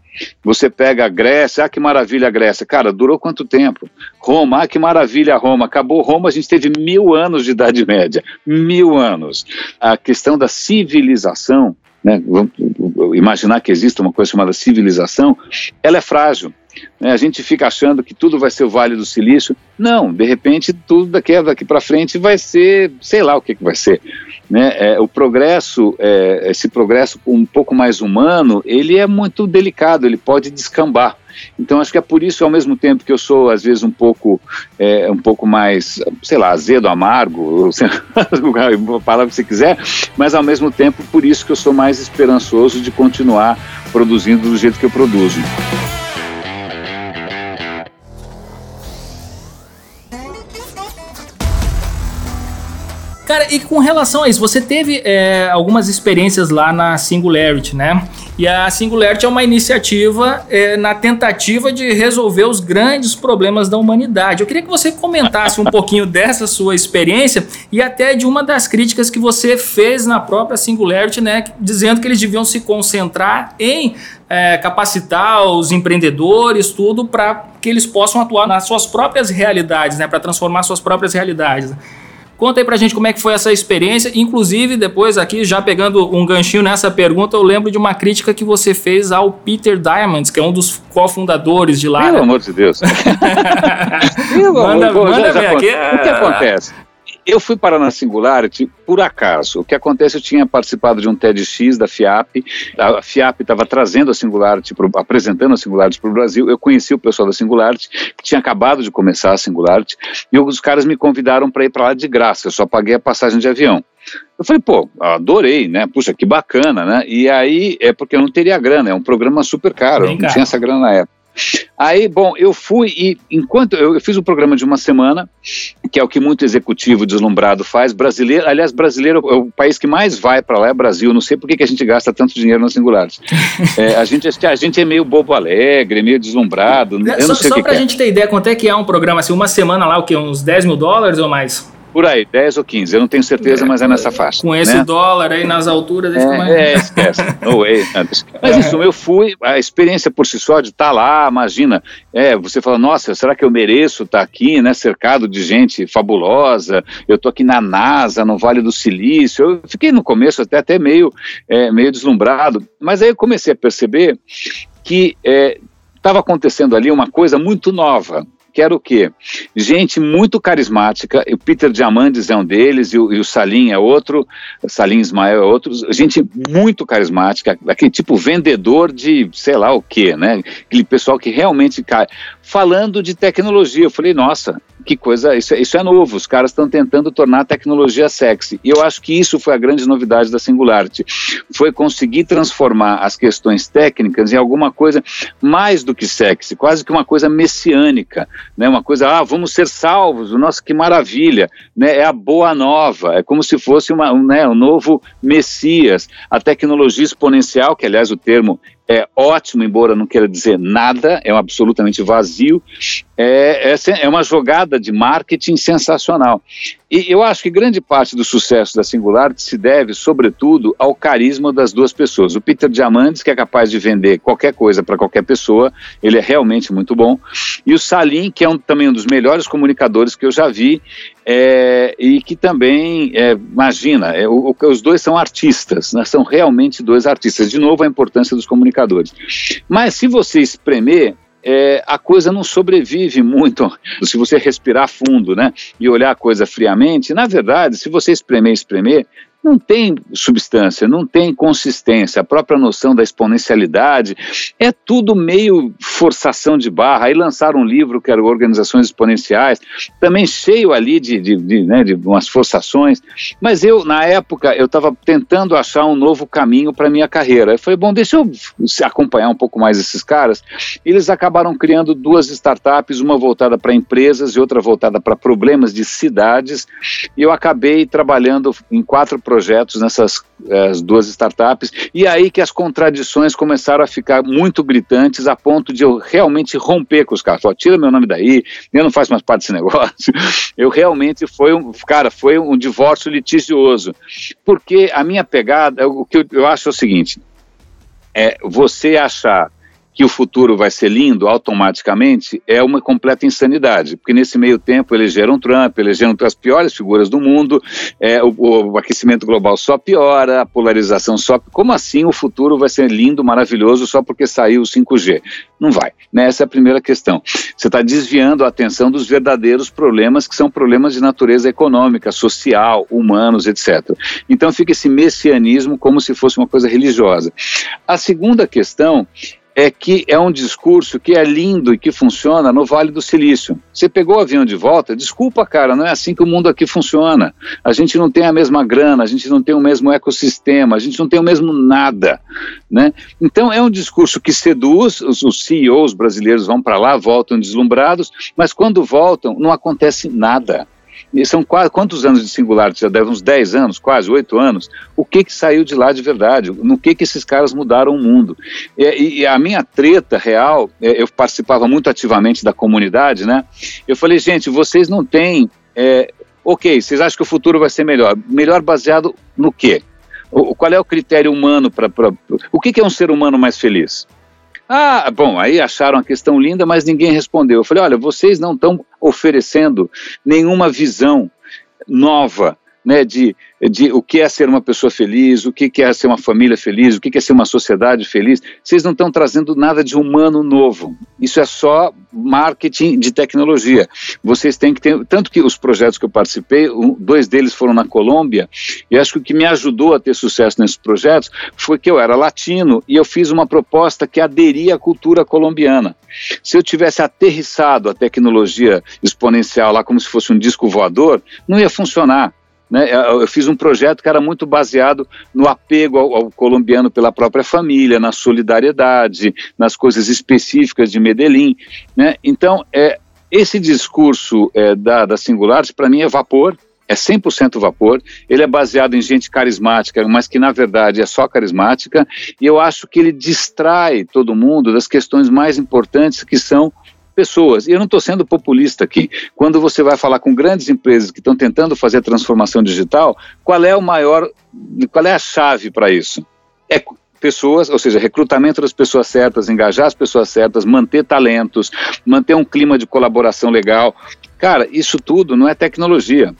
Você pega a Grécia, ah, que maravilha a Grécia. Cara, durou quanto tempo? Roma, ah, que maravilha Roma. Acabou Roma, a gente teve mil anos de Idade Média. Mil anos. A questão da civilização, né, imaginar que existe uma coisa chamada civilização, ela é frágil. Né? A gente fica achando que tudo vai ser o Vale do Silício. Não, de repente tudo daqui, daqui para frente vai ser, sei lá o que, que vai ser. Né? É, o progresso, é, esse progresso um pouco mais humano, ele é muito delicado, ele pode descambar. Então acho que é por isso, ao mesmo tempo que eu sou às vezes um pouco, é, um pouco mais, sei lá, azedo, amargo, a palavra que você quiser, mas ao mesmo tempo por isso que eu sou mais esperançoso de continuar produzindo do jeito que eu produzo. Cara, e com relação a isso, você teve é, algumas experiências lá na Singularity, né? E a Singularity é uma iniciativa é, na tentativa de resolver os grandes problemas da humanidade. Eu queria que você comentasse um pouquinho dessa sua experiência e até de uma das críticas que você fez na própria Singularity, né? Dizendo que eles deviam se concentrar em é, capacitar os empreendedores, tudo, para que eles possam atuar nas suas próprias realidades, né? Para transformar suas próprias realidades. Conta aí pra gente como é que foi essa experiência. Inclusive, depois aqui, já pegando um ganchinho nessa pergunta, eu lembro de uma crítica que você fez ao Peter Diamond, que é um dos cofundadores de lá. Pelo né? amor de Deus. Pelo manda, amor, manda já, já aqui. O que acontece? Eu fui parar na Singularity por acaso. O que acontece, eu tinha participado de um TEDx da FIAP, a FIAP estava trazendo a Singularity, pro, apresentando a Singularity para o Brasil, eu conheci o pessoal da Singularity, que tinha acabado de começar a Singularity, e os caras me convidaram para ir para lá de graça, eu só paguei a passagem de avião. Eu falei, pô, adorei, né? Puxa, que bacana, né? E aí, é porque eu não teria grana, é um programa super caro, Bem não tinha essa grana na época. Aí, bom, eu fui e enquanto eu, eu, fiz um programa de uma semana, que é o que muito executivo deslumbrado faz, brasileiro, aliás, brasileiro é o país que mais vai para lá é Brasil, não sei por que, que a gente gasta tanto dinheiro nas singulares. é, a, gente, a gente é meio bobo alegre, meio deslumbrado, eu só, não sei Só para a é. gente ter ideia, quanto é que é um programa assim, uma semana lá, o que, uns 10 mil dólares ou mais? Por aí, 10 ou 15, eu não tenho certeza, é, mas é nessa faixa. Com esse né? dólar aí nas alturas, é, mais... é esquece. no way. Mas isso, eu fui, a experiência por si só de estar tá lá, imagina, é, você fala, nossa, será que eu mereço estar tá aqui, né, cercado de gente fabulosa, eu estou aqui na NASA, no Vale do Silício, eu fiquei no começo até, até meio, é, meio deslumbrado, mas aí eu comecei a perceber que estava é, acontecendo ali uma coisa muito nova, que era o quê? Gente muito carismática, o Peter Diamandis é um deles, e o, e o Salim é outro, Salim Ismael é outro, gente muito carismática, aquele tipo vendedor de sei lá o quê, né? Aquele pessoal que realmente. Falando de tecnologia, eu falei, nossa, que coisa, isso, é, isso é novo, os caras estão tentando tornar a tecnologia sexy. E eu acho que isso foi a grande novidade da Singularity, foi conseguir transformar as questões técnicas em alguma coisa mais do que sexy, quase que uma coisa messiânica, né? uma coisa, ah, vamos ser salvos, nossa, que maravilha, né? é a boa nova, é como se fosse uma, um, né, um novo Messias, a tecnologia exponencial, que aliás o termo é ótimo, embora não queira dizer nada, é um absolutamente vazio, é, é, é, uma jogada de marketing sensacional. E eu acho que grande parte do sucesso da Singularity se deve, sobretudo, ao carisma das duas pessoas. O Peter Diamandis, que é capaz de vender qualquer coisa para qualquer pessoa, ele é realmente muito bom, e o Salim, que é um, também um dos melhores comunicadores que eu já vi, é, e que também, é, imagina, é, o, os dois são artistas, né, são realmente dois artistas. De novo, a importância dos comunicadores. Mas se você espremer, é, a coisa não sobrevive muito se você respirar fundo, né? E olhar a coisa friamente. Na verdade, se você espremer, espremer, não tem substância, não tem consistência, a própria noção da exponencialidade, é tudo meio forçação de barra. Aí lançaram um livro que era Organizações Exponenciais, também cheio ali de, de, de, né, de umas forçações, mas eu, na época, eu estava tentando achar um novo caminho para minha carreira. Eu falei, bom, deixa eu acompanhar um pouco mais esses caras. Eles acabaram criando duas startups, uma voltada para empresas e outra voltada para problemas de cidades, e eu acabei trabalhando em quatro projetos projetos nessas as duas startups, e aí que as contradições começaram a ficar muito gritantes a ponto de eu realmente romper com os caras. Tira meu nome daí, eu não faço mais parte desse negócio. Eu realmente foi um, cara, foi um divórcio litigioso, porque a minha pegada, o que eu, eu acho é o seguinte, é você achar que o futuro vai ser lindo automaticamente é uma completa insanidade, porque nesse meio tempo elegeram Trump, elegeram as piores figuras do mundo, é, o, o, aquecimento global só piora, a polarização só. Como assim o futuro vai ser lindo, maravilhoso só porque saiu o 5G? Não vai. Né? Essa é a primeira questão. Você está desviando a atenção dos verdadeiros problemas, que são problemas de natureza econômica, social, humanos, etc. Então fica esse messianismo como se fosse uma coisa religiosa. A segunda questão é que é um discurso que é lindo e que funciona no Vale do Silício. Você pegou o avião de volta, desculpa, cara, não é assim que o mundo aqui funciona. A gente não tem a mesma grana, a gente não tem o mesmo ecossistema, a gente não tem o mesmo nada, né? Então é um discurso que seduz, os, os CEOs brasileiros vão para lá, voltam deslumbrados, mas quando voltam não acontece nada. São quase, quantos anos de Singularity já deve? Uns 10 anos, quase 8 anos. O que que saiu de lá de verdade? No que que esses caras mudaram o mundo? E, e a minha treta real, é, eu participava muito ativamente da comunidade, né? Eu falei, gente, vocês não têm... É, ok, vocês acham que o futuro vai ser melhor. Melhor baseado no quê? O, qual é o critério humano para... O que, que é um ser humano mais feliz? Ah, bom, aí acharam a questão linda, mas ninguém respondeu. Eu falei: olha, vocês não estão oferecendo nenhuma visão nova né, de, de o que é ser uma pessoa feliz, o que é ser uma família feliz, o que é ser uma sociedade feliz. Vocês não estão trazendo nada de humano novo. Isso é só marketing de tecnologia. Vocês têm que ter, tanto que os projetos que eu participei, um, dois deles foram na Colômbia, e acho que o que me ajudou a ter sucesso nesses projetos foi que eu era latino e eu fiz uma proposta que aderia à cultura colombiana. Se eu tivesse aterrissado a tecnologia exponencial lá como se fosse um disco voador, não ia funcionar. Né? Eu fiz um projeto que era muito baseado no apego ao, ao, colombiano pela própria família, na solidariedade, nas coisas específicas de Medellín. Né? Então, é, esse discurso é, da, da Singulares, para mim, é vapor, é 100% vapor, ele é baseado em gente carismática, mas que na verdade é só carismática, e eu acho que ele distrai todo mundo das questões mais importantes que são pessoas. E eu não estou sendo populista aqui. Quando você vai falar com grandes empresas que estão tentando fazer a transformação digital, qual é o maior, qual é a chave para isso? É pessoas, ou seja, recrutamento das pessoas certas, engajar as pessoas certas, manter talentos, manter um clima de colaboração legal. Cara, isso tudo não é tecnologia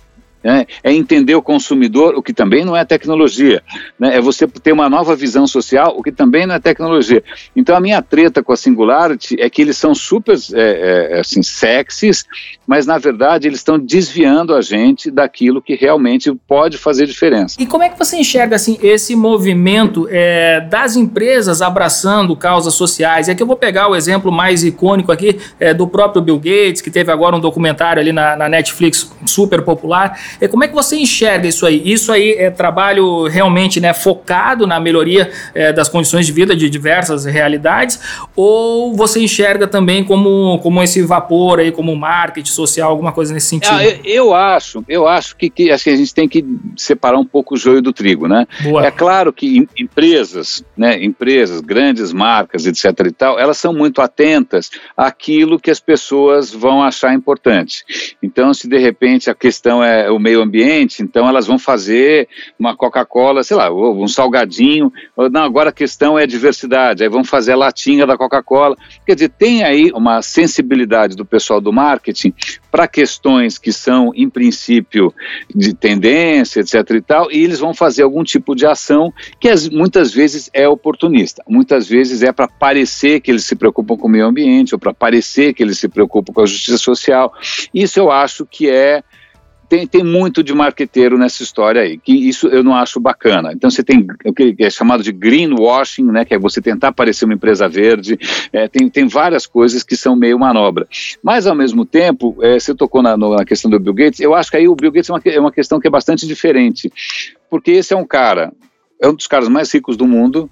né? é entender o consumidor, o que também não é tecnologia, né? é você ter uma nova visão social, o que também não é tecnologia. Então a minha treta com a Singularity é que eles são super é, é, assim, sexys, mas na verdade eles estão desviando a gente daquilo que realmente pode fazer diferença. E como é que você enxerga assim esse movimento é, das empresas abraçando causas sociais? É que eu vou pegar o exemplo mais icônico aqui é, do próprio Bill Gates, que teve agora um documentário ali na, na Netflix super popular, é, como é que você enxerga isso aí? Isso aí é trabalho realmente né, focado na melhoria é, das condições de vida de diversas realidades? Ou você enxerga também como, como esse vapor aí, como marketing social, alguma coisa nesse sentido? Ah, eu, eu, acho, eu acho que, que, assim, a gente tem que separar um pouco o joio do trigo, né? Boa. É claro que em, empresas, né, empresas, grandes marcas, etc e tal, elas são muito atentas àquilo que as pessoas vão achar importante. Então, se de repente a questão é o meio ambiente, então elas vão fazer uma Coca-Cola, sei lá, um salgadinho. Não, agora a questão é diversidade, aí vão fazer a latinha da Coca-Cola. Quer dizer, tem aí uma sensibilidade do pessoal do marketing para questões que são, em princípio, de tendência, etc. e tal, e eles vão fazer algum tipo de ação que as, muitas vezes é oportunista, muitas vezes é para parecer que eles se preocupam com o meio ambiente ou para parecer que eles se preocupam com a justiça social. Isso eu acho que é tem, tem muito de marqueteiro nessa história aí, que isso eu não acho bacana. Então você tem o que é chamado de greenwashing, né, que é você tentar parecer uma empresa verde, é, tem, tem várias coisas que são meio manobra. Mas ao mesmo tempo, é, você tocou na, na questão do Bill Gates, eu acho que aí o Bill Gates é uma, é uma questão que é bastante diferente, porque esse é um cara, é um dos caras mais ricos do mundo,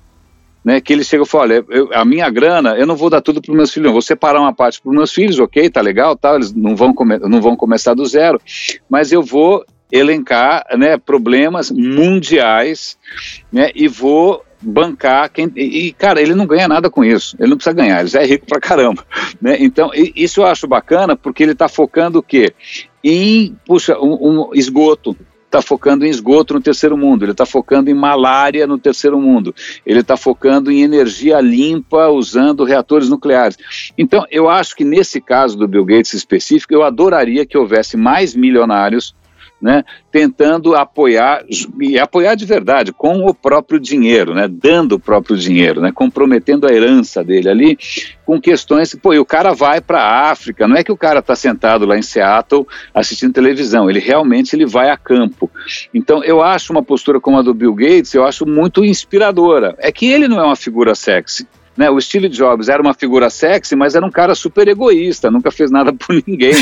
né, que ele chega e fala, olha, eu, a minha grana, eu não vou dar tudo para os meus filhos, eu vou separar uma parte para os meus filhos, ok, tá legal, tá, eles não vão, come, não vão começar do zero, mas eu vou elencar né, problemas mundiais né, e vou bancar quem e, e, cara ele não ganha nada com isso. Ele não precisa ganhar ele já é rico pra caramba né. Então isso eu acho bacana porque ele está focando o quê? Em puxa um, um esgoto está focando em esgoto no terceiro mundo, ele está focando em malária no terceiro mundo, ele está focando em energia limpa usando reatores nucleares. Então, eu acho que nesse caso do Bill Gates específico, eu adoraria que houvesse mais milionários né, tentando apoiar, e apoiar de verdade, com o próprio dinheiro, né, dando o próprio dinheiro, né, comprometendo a herança dele ali, com questões, pô, e o cara vai para a África, não é que o cara está sentado lá em Seattle assistindo televisão, ele realmente ele vai a campo. Então, eu acho uma postura como a do Bill Gates, eu acho muito inspiradora. É que ele não é uma figura sexy, né, o Steve Jobs era uma figura sexy, mas era um cara super egoísta, nunca fez nada por ninguém.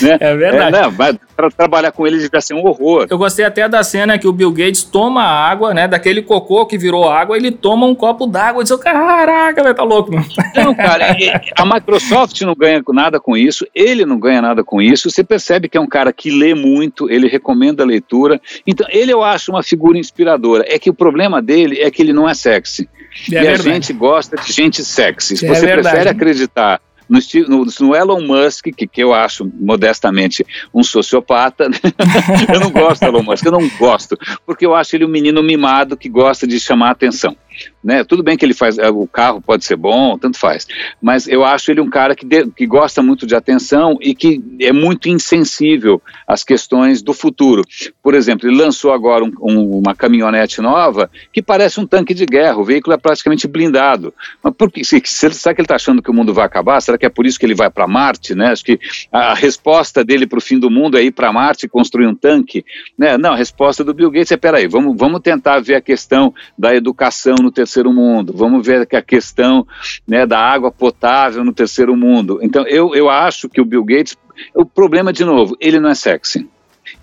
Né? é verdade. É, né, para trabalhar com ele devia ser um horror. Eu gostei até da cena que o Bill Gates toma água, né? Daquele cocô que virou água, ele toma um copo d'água e diz: Caraca, vai tá louco, mano. Não, cara, a Microsoft não ganha nada com isso, ele não ganha nada com isso. Você percebe que é um cara que lê muito, ele recomenda a leitura. Então, ele eu acho uma figura inspiradora. É que o problema dele é que ele não é sexy. É e verdade. a gente gosta de gente sexy. Se é você verdade. prefere acreditar no, no, no, Elon Musk, que, que eu acho modestamente um sociopata, eu não gosto do Elon Musk, eu não gosto, porque eu acho ele um menino mimado que gosta de chamar a atenção. Né? Tudo bem que ele faz, o carro pode ser bom, tanto faz, mas eu acho ele um cara que, de, que gosta muito de atenção e que é muito insensível às questões do futuro. Por exemplo, ele lançou agora um, um, uma caminhonete nova que parece um tanque de guerra, o veículo é praticamente blindado. Mas por que, se, será que ele está achando que o mundo vai acabar? Será que é por isso que ele vai para Marte? Né? Acho que a, a resposta dele para o fim do mundo é ir para Marte e construir um tanque. Né? Não, a resposta do Bill Gates é: peraí, vamos, vamos tentar ver a questão da educação no terceiro mundo, vamos ver a questão né, da água potável no terceiro mundo. Então, eu, eu acho que o Bill Gates, o problema, de novo, ele não é sexy,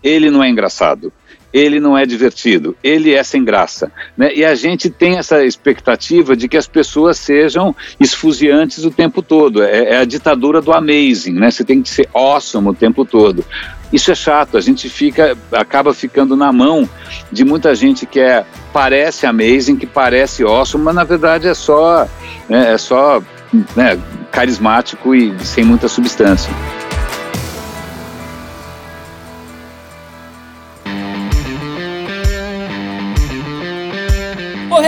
ele não é engraçado ele não é divertido, ele é sem graça. Né? E a gente tem essa expectativa de que as pessoas sejam esfuziantes o tempo todo. É, é, a ditadura do amazing, né? Você tem que ser awesome o tempo todo. Isso é chato, a gente fica, acaba ficando na mão de muita gente que é, parece amazing, que parece awesome, mas na verdade é só, é, é só né, carismático e sem muita substância.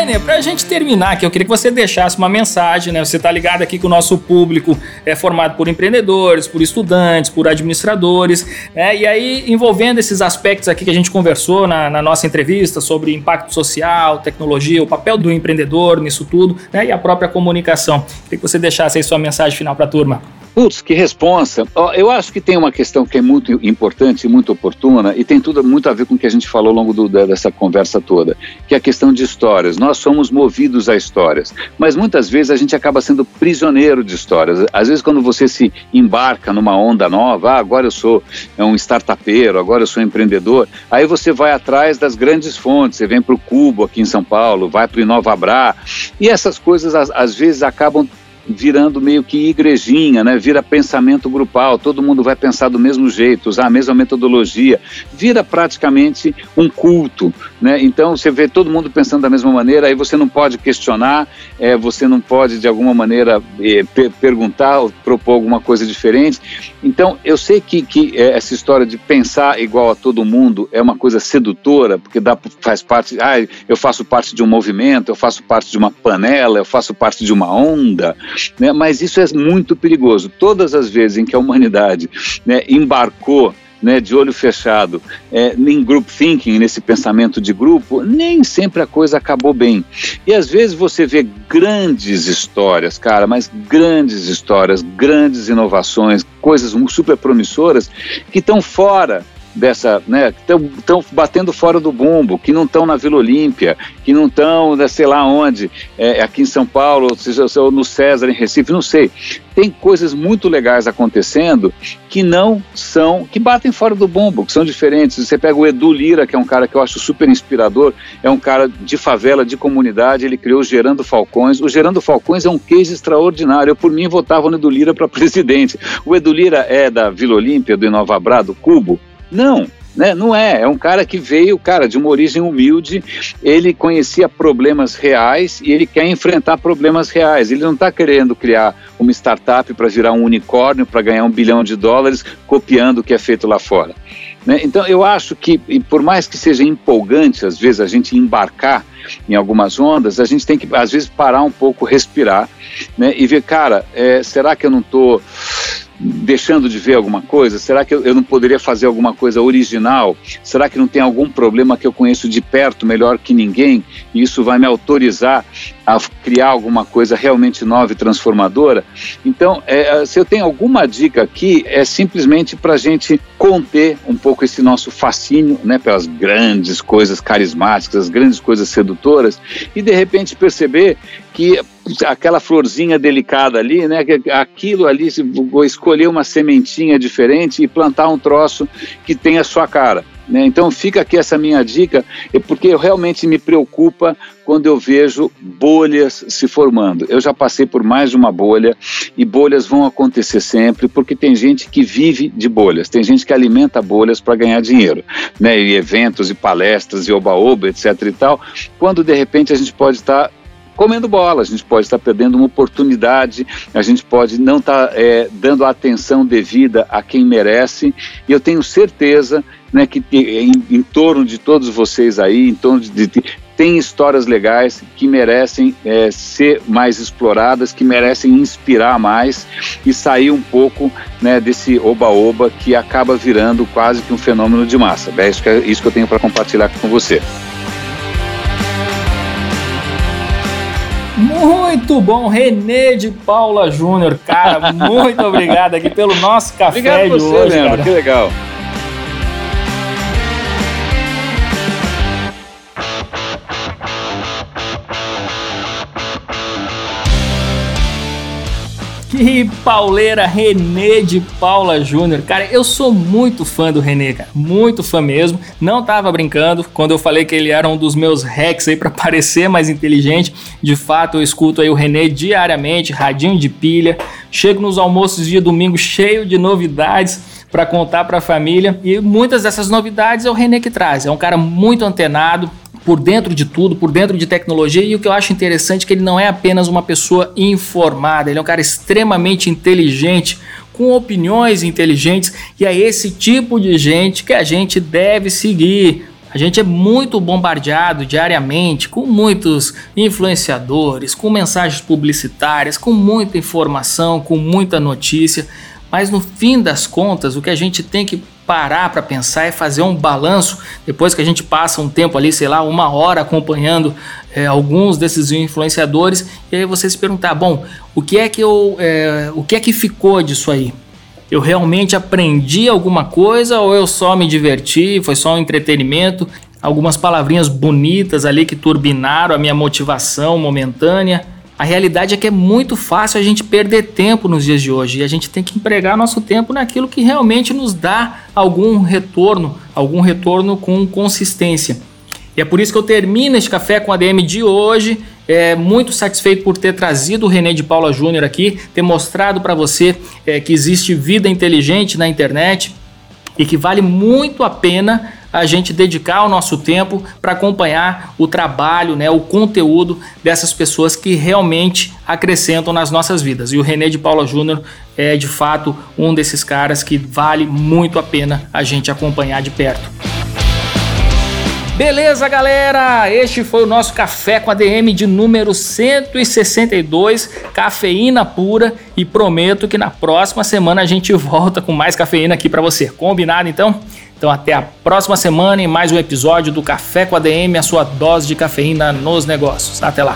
Renê, pra gente terminar aqui, eu queria que você deixasse uma mensagem, né? Você tá ligado aqui que o nosso público é formado por empreendedores, por estudantes, por administradores, né? E aí, envolvendo esses aspectos aqui que a gente conversou na, na nossa entrevista sobre impacto social, tecnologia, o papel do empreendedor nisso tudo, né? E a própria comunicação. Queria que você deixasse aí sua mensagem final pra turma. Putz, que responsa. Eu acho que tem uma questão que é muito importante e muito oportuna e tem tudo muito a ver com o que a gente falou ao longo do, dessa conversa toda, que é a questão de histórias. Nós somos movidos a histórias, mas muitas vezes a gente acaba sendo prisioneiro de histórias. Às vezes quando você se embarca numa onda nova, ah, agora eu sou é um startupeiro, agora eu sou empreendedor, aí você vai atrás das grandes fontes, você vem para o Cubo aqui em São Paulo, vai para o Inovabra, e essas coisas às vezes acabam virando meio que igrejinha, né? Vira pensamento grupal, todo mundo vai pensar do mesmo jeito, usar a mesma metodologia, vira praticamente um culto, né? Então você vê todo mundo pensando da mesma maneira, aí você não pode questionar, é, você não pode de alguma maneira é, perguntar ou propor alguma coisa diferente. Então eu sei que, que é, essa história de pensar igual a todo mundo é uma coisa sedutora, porque dá, faz parte, ah, eu faço parte de um movimento, eu faço parte de uma panela, eu faço parte de uma onda, né? mas isso é muito perigoso. Todas as vezes em que a humanidade né, embarcou né, de olho fechado, é, em group thinking, nesse pensamento de grupo, nem sempre a coisa acabou bem. E às vezes você vê grandes histórias, cara, mas grandes histórias, grandes inovações, coisas super promissoras que estão fora dessa, né, estão batendo fora do bumbo, que não estão na Vila Olímpia, que não estão, né, sei lá onde, é, aqui em São Paulo, ou seja, ou no César, em Recife, não sei. Tem coisas muito legais acontecendo que não são, que batem fora do bumbo, que são diferentes. Você pega o Edu Lira, que é um cara que eu acho super inspirador, é um cara de favela, de comunidade, ele criou o Gerando Falcões. O Gerando Falcões é um case extraordinário. Eu, por mim, votava no Edu Lira para presidente. O Edu Lira é da Vila Olímpia, do Inovabra, do Cubo, não, né? Não é. É um cara que veio, cara, de uma origem humilde. Ele conhecia problemas reais e ele quer enfrentar problemas reais. Ele não está querendo criar uma startup para virar um unicórnio, para ganhar um bilhão de dólares, copiando o que é feito lá fora. Né? Então, eu acho que, por mais que seja empolgante, às vezes, a gente embarcar em algumas ondas, a gente tem que, às vezes, parar um pouco, respirar né? e ver, cara, é, será que eu não estou deixando de ver alguma coisa? Será que eu, eu, não poderia fazer alguma coisa original? Será que não tem algum problema que eu conheço de perto melhor que ninguém e isso vai me autorizar a criar alguma coisa realmente nova e transformadora? Então, é, se eu tenho alguma dica aqui, é simplesmente para a gente conter um pouco esse nosso fascínio né, pelas grandes coisas carismáticas, as grandes coisas sedutoras e de repente perceber que aquela florzinha delicada ali, né? Aquilo ali, escolher uma sementinha diferente e plantar um troço que tenha a sua cara. Né? Então fica aqui essa minha dica, é porque realmente me preocupa quando eu vejo bolhas se formando. Eu já passei por mais de uma bolha e bolhas vão acontecer sempre, porque tem gente que vive de bolhas, tem gente que alimenta bolhas para ganhar dinheiro, né? E eventos e palestras e oba-oba, etc e tal, quando de repente a gente pode estar comendo bola, a gente pode estar perdendo uma oportunidade, a gente pode não estar é, dando atenção devida a quem merece, e eu tenho certeza né, que em, em torno de todos vocês aí, em torno de, de tem histórias legais que merecem é, ser mais exploradas, que merecem inspirar mais e sair um pouco né, desse oba-oba que acaba virando quase que um fenômeno de massa. É isso que, é isso que eu tenho para compartilhar com você. Muito bom, Renê de Paula Júnior, cara, muito obrigado aqui pelo nosso café obrigado de você, hoje, Leandro, cara. que legal. Que pauleira Renê de Paula Júnior. Cara, eu sou muito fã do Renê, cara. Muito fã mesmo. Não tava brincando quando eu falei que ele era um dos meus hacks aí para parecer mais inteligente. De fato, eu escuto aí o Renê diariamente, radinho de pilha. Chego nos almoços dia domingo cheio de novidades para contar para a família. E muitas dessas novidades é o Renê que traz. É um cara muito antenado, por dentro de tudo, por dentro de tecnologia, e o que eu acho interessante é que ele não é apenas uma pessoa informada, ele é um cara extremamente inteligente, com opiniões inteligentes, e é esse tipo de gente que a gente deve seguir. A gente é muito bombardeado diariamente com muitos influenciadores, com mensagens publicitárias, com muita informação, com muita notícia, mas no fim das contas, o que a gente tem que parar para pensar e fazer um balanço depois que a gente passa um tempo ali, sei lá, uma hora acompanhando é, alguns desses influenciadores e aí você se perguntar, bom, o que é que eu, é, o que é que ficou disso aí? Eu realmente aprendi alguma coisa ou eu só me diverti? Foi só um entretenimento? Algumas palavrinhas bonitas ali que turbinaram a minha motivação momentânea? A realidade é que é muito fácil a gente perder tempo nos dias de hoje e a gente tem que empregar nosso tempo naquilo que realmente nos dá algum retorno, algum retorno com consistência. E é por isso que eu termino este café com a DM de hoje. É, muito satisfeito por ter trazido o René de Paula Júnior aqui, ter mostrado para você é, que existe vida inteligente na internet e que vale muito a pena a gente dedicar o nosso tempo para acompanhar o trabalho, né, o conteúdo dessas pessoas que realmente acrescentam nas nossas vidas. E o René de Paula Júnior é de fato um desses caras que vale muito a pena a gente acompanhar de perto. Beleza, galera? Este foi o nosso Café com a DM de número 162, cafeína pura, e prometo que na próxima semana a gente volta com mais cafeína aqui para você. Combinado então? Então até a próxima semana em mais um episódio do Café com a DM, a sua dose de cafeína nos negócios. Até lá.